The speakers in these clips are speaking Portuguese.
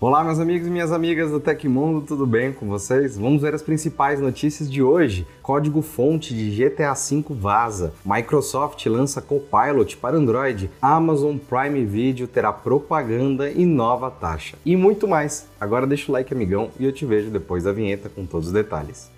Olá, meus amigos e minhas amigas do Tecmundo, tudo bem com vocês? Vamos ver as principais notícias de hoje. Código-fonte de GTA V vaza. Microsoft lança Copilot para Android. Amazon Prime Video terá propaganda e nova taxa. E muito mais. Agora deixa o like, amigão, e eu te vejo depois da vinheta com todos os detalhes.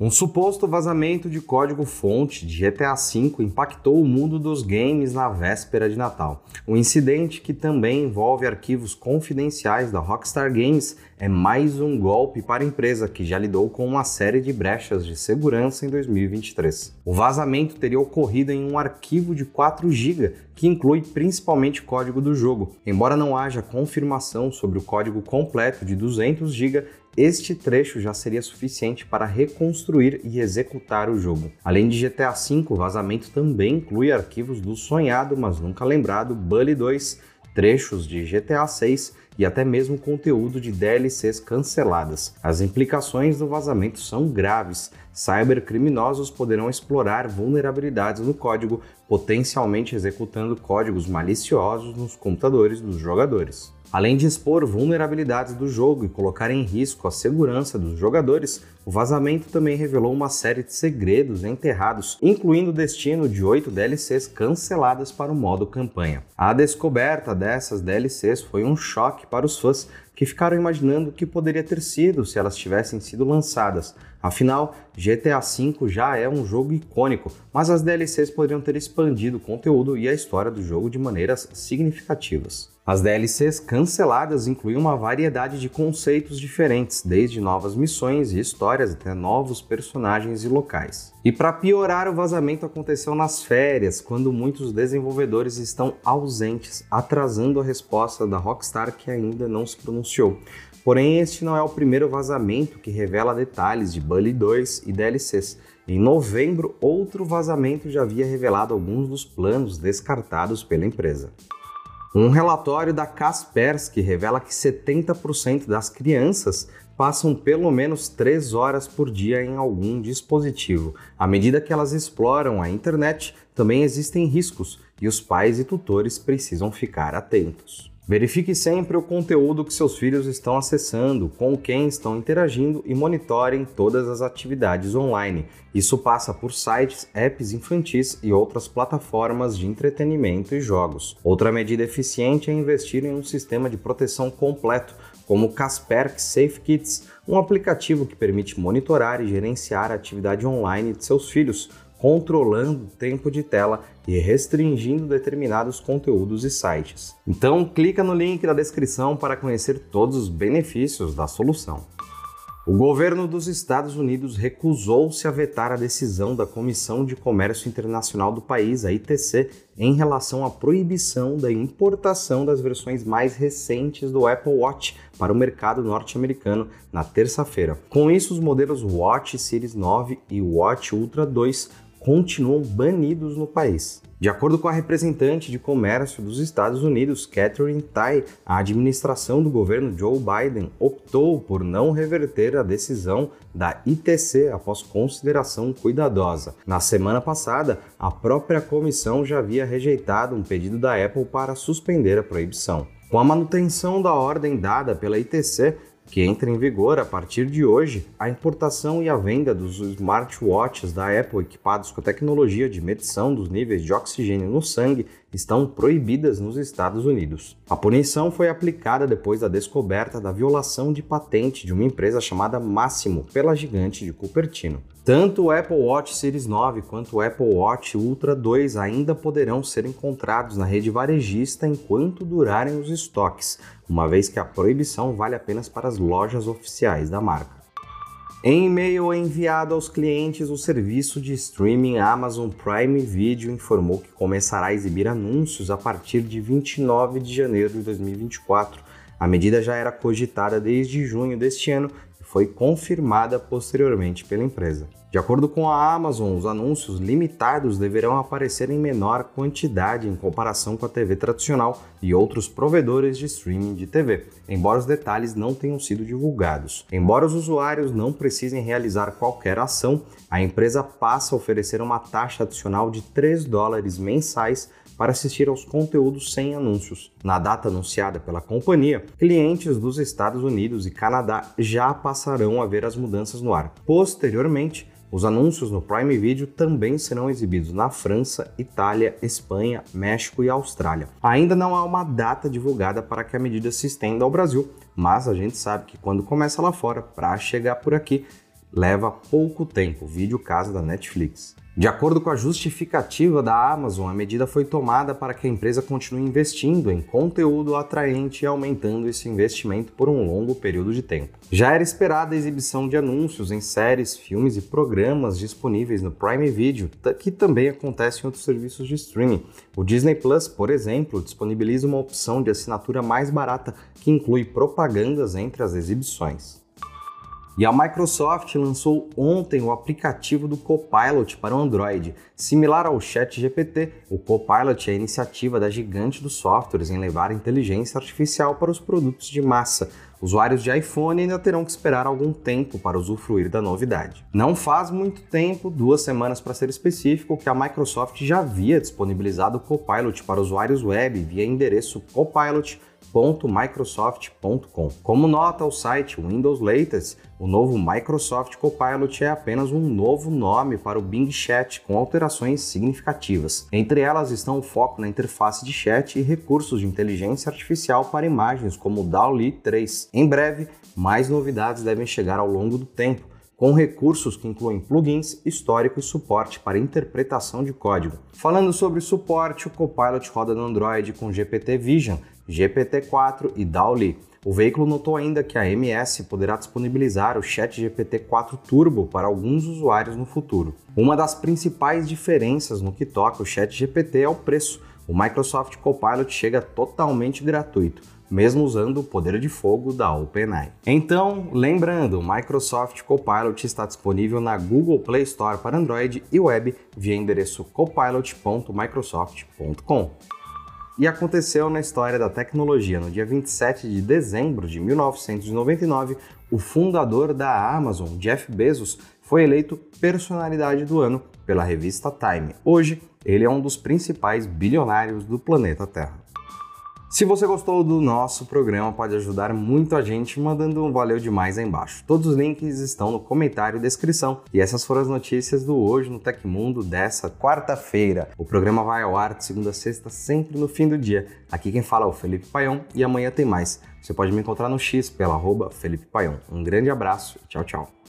Um suposto vazamento de código-fonte de GTA V impactou o mundo dos games na véspera de Natal. Um incidente que também envolve arquivos confidenciais da Rockstar Games é mais um golpe para a empresa que já lidou com uma série de brechas de segurança em 2023. O vazamento teria ocorrido em um arquivo de 4 GB que inclui principalmente o código do jogo. Embora não haja confirmação sobre o código completo de 200 GB, este trecho já seria suficiente para reconstruir e executar o jogo. Além de GTA V, o vazamento também inclui arquivos do sonhado, mas nunca lembrado, Bully 2, trechos de GTA 6 e até mesmo conteúdo de DLCs canceladas. As implicações do vazamento são graves. Cybercriminosos poderão explorar vulnerabilidades no código, potencialmente executando códigos maliciosos nos computadores dos jogadores. Além de expor vulnerabilidades do jogo e colocar em risco a segurança dos jogadores, o vazamento também revelou uma série de segredos enterrados, incluindo o destino de oito DLCs canceladas para o modo campanha. A descoberta dessas DLCs foi um choque para os fãs que ficaram imaginando o que poderia ter sido se elas tivessem sido lançadas. Afinal, GTA V já é um jogo icônico, mas as DLCs poderiam ter expandido o conteúdo e a história do jogo de maneiras significativas. As DLCs canceladas incluíam uma variedade de conceitos diferentes, desde novas missões e histórias até novos personagens e locais. E para piorar, o vazamento aconteceu nas férias, quando muitos desenvolvedores estão ausentes, atrasando a resposta da Rockstar que ainda não se pronunciou. Porém, este não é o primeiro vazamento que revela detalhes de Bully 2 e DLCs. Em novembro, outro vazamento já havia revelado alguns dos planos descartados pela empresa. Um relatório da Kaspersky revela que 70% das crianças passam pelo menos 3 horas por dia em algum dispositivo. À medida que elas exploram a internet, também existem riscos e os pais e tutores precisam ficar atentos. Verifique sempre o conteúdo que seus filhos estão acessando, com quem estão interagindo e monitorem todas as atividades online. Isso passa por sites, apps infantis e outras plataformas de entretenimento e jogos. Outra medida eficiente é investir em um sistema de proteção completo, como o Kaspersky Safe Kids, um aplicativo que permite monitorar e gerenciar a atividade online de seus filhos controlando o tempo de tela e restringindo determinados conteúdos e sites. Então, clica no link da descrição para conhecer todos os benefícios da solução. O governo dos Estados Unidos recusou-se a vetar a decisão da Comissão de Comércio Internacional do país, a ITC, em relação à proibição da importação das versões mais recentes do Apple Watch para o mercado norte-americano na terça-feira. Com isso, os modelos Watch Series 9 e Watch Ultra 2 continuam banidos no país. De acordo com a representante de comércio dos Estados Unidos, Catherine Tai, a administração do governo Joe Biden optou por não reverter a decisão da ITC após consideração cuidadosa. Na semana passada, a própria comissão já havia rejeitado um pedido da Apple para suspender a proibição. Com a manutenção da ordem dada pela ITC, que entra em vigor a partir de hoje, a importação e a venda dos smartwatches da Apple equipados com tecnologia de medição dos níveis de oxigênio no sangue estão proibidas nos Estados Unidos. A punição foi aplicada depois da descoberta da violação de patente de uma empresa chamada Máximo pela gigante de Cupertino. Tanto o Apple Watch Series 9 quanto o Apple Watch Ultra 2 ainda poderão ser encontrados na rede varejista enquanto durarem os estoques, uma vez que a proibição vale apenas para as lojas oficiais da marca. Em e-mail enviado aos clientes, o serviço de streaming Amazon Prime Video informou que começará a exibir anúncios a partir de 29 de janeiro de 2024. A medida já era cogitada desde junho deste ano e foi confirmada posteriormente pela empresa. De acordo com a Amazon, os anúncios limitados deverão aparecer em menor quantidade em comparação com a TV tradicional e outros provedores de streaming de TV, embora os detalhes não tenham sido divulgados. Embora os usuários não precisem realizar qualquer ação, a empresa passa a oferecer uma taxa adicional de 3 dólares mensais para assistir aos conteúdos sem anúncios. Na data anunciada pela companhia, clientes dos Estados Unidos e Canadá já passarão a ver as mudanças no ar. Posteriormente, os anúncios no Prime Video também serão exibidos na França, Itália, Espanha, México e Austrália. Ainda não há uma data divulgada para que a medida se estenda ao Brasil, mas a gente sabe que quando começa lá fora, para chegar por aqui, leva pouco tempo, vídeo caso da Netflix. De acordo com a justificativa da Amazon, a medida foi tomada para que a empresa continue investindo em conteúdo atraente e aumentando esse investimento por um longo período de tempo. Já era esperada a exibição de anúncios em séries, filmes e programas disponíveis no Prime Video, que também acontece em outros serviços de streaming. O Disney Plus, por exemplo, disponibiliza uma opção de assinatura mais barata que inclui propagandas entre as exibições. E a Microsoft lançou ontem o aplicativo do Copilot para o Android. Similar ao ChatGPT, o Copilot é a iniciativa da gigante dos softwares em levar inteligência artificial para os produtos de massa. Usuários de iPhone ainda terão que esperar algum tempo para usufruir da novidade. Não faz muito tempo, duas semanas para ser específico, que a Microsoft já havia disponibilizado o Copilot para usuários web via endereço copilot.com www.microsoft.com. Como nota o site Windows Latest, o novo Microsoft Copilot é apenas um novo nome para o Bing Chat com alterações significativas. Entre elas estão o foco na interface de chat e recursos de inteligência artificial para imagens como o DALL-E 3. Em breve, mais novidades devem chegar ao longo do tempo com recursos que incluem plugins, histórico e suporte para interpretação de código. Falando sobre suporte, o Copilot roda no Android com GPT Vision, GPT-4 e DALL-E. O veículo notou ainda que a MS poderá disponibilizar o Chat GPT-4 Turbo para alguns usuários no futuro. Uma das principais diferenças no que toca o Chat GPT é o preço. O Microsoft Copilot chega totalmente gratuito, mesmo usando o poder de fogo da OpenAI. Então, lembrando, o Microsoft Copilot está disponível na Google Play Store para Android e web via endereço copilot.microsoft.com e aconteceu na história da tecnologia. No dia 27 de dezembro de 1999, o fundador da Amazon, Jeff Bezos, foi eleito personalidade do ano pela revista Time. Hoje, ele é um dos principais bilionários do planeta Terra. Se você gostou do nosso programa, pode ajudar muito a gente mandando um valeu demais aí embaixo. Todos os links estão no comentário e descrição. E essas foram as notícias do Hoje no Tecmundo dessa quarta-feira. O programa vai ao ar de segunda a sexta, sempre no fim do dia. Aqui quem fala é o Felipe Paião e amanhã tem mais. Você pode me encontrar no X pela arroba Felipe Paião. Um grande abraço e tchau, tchau.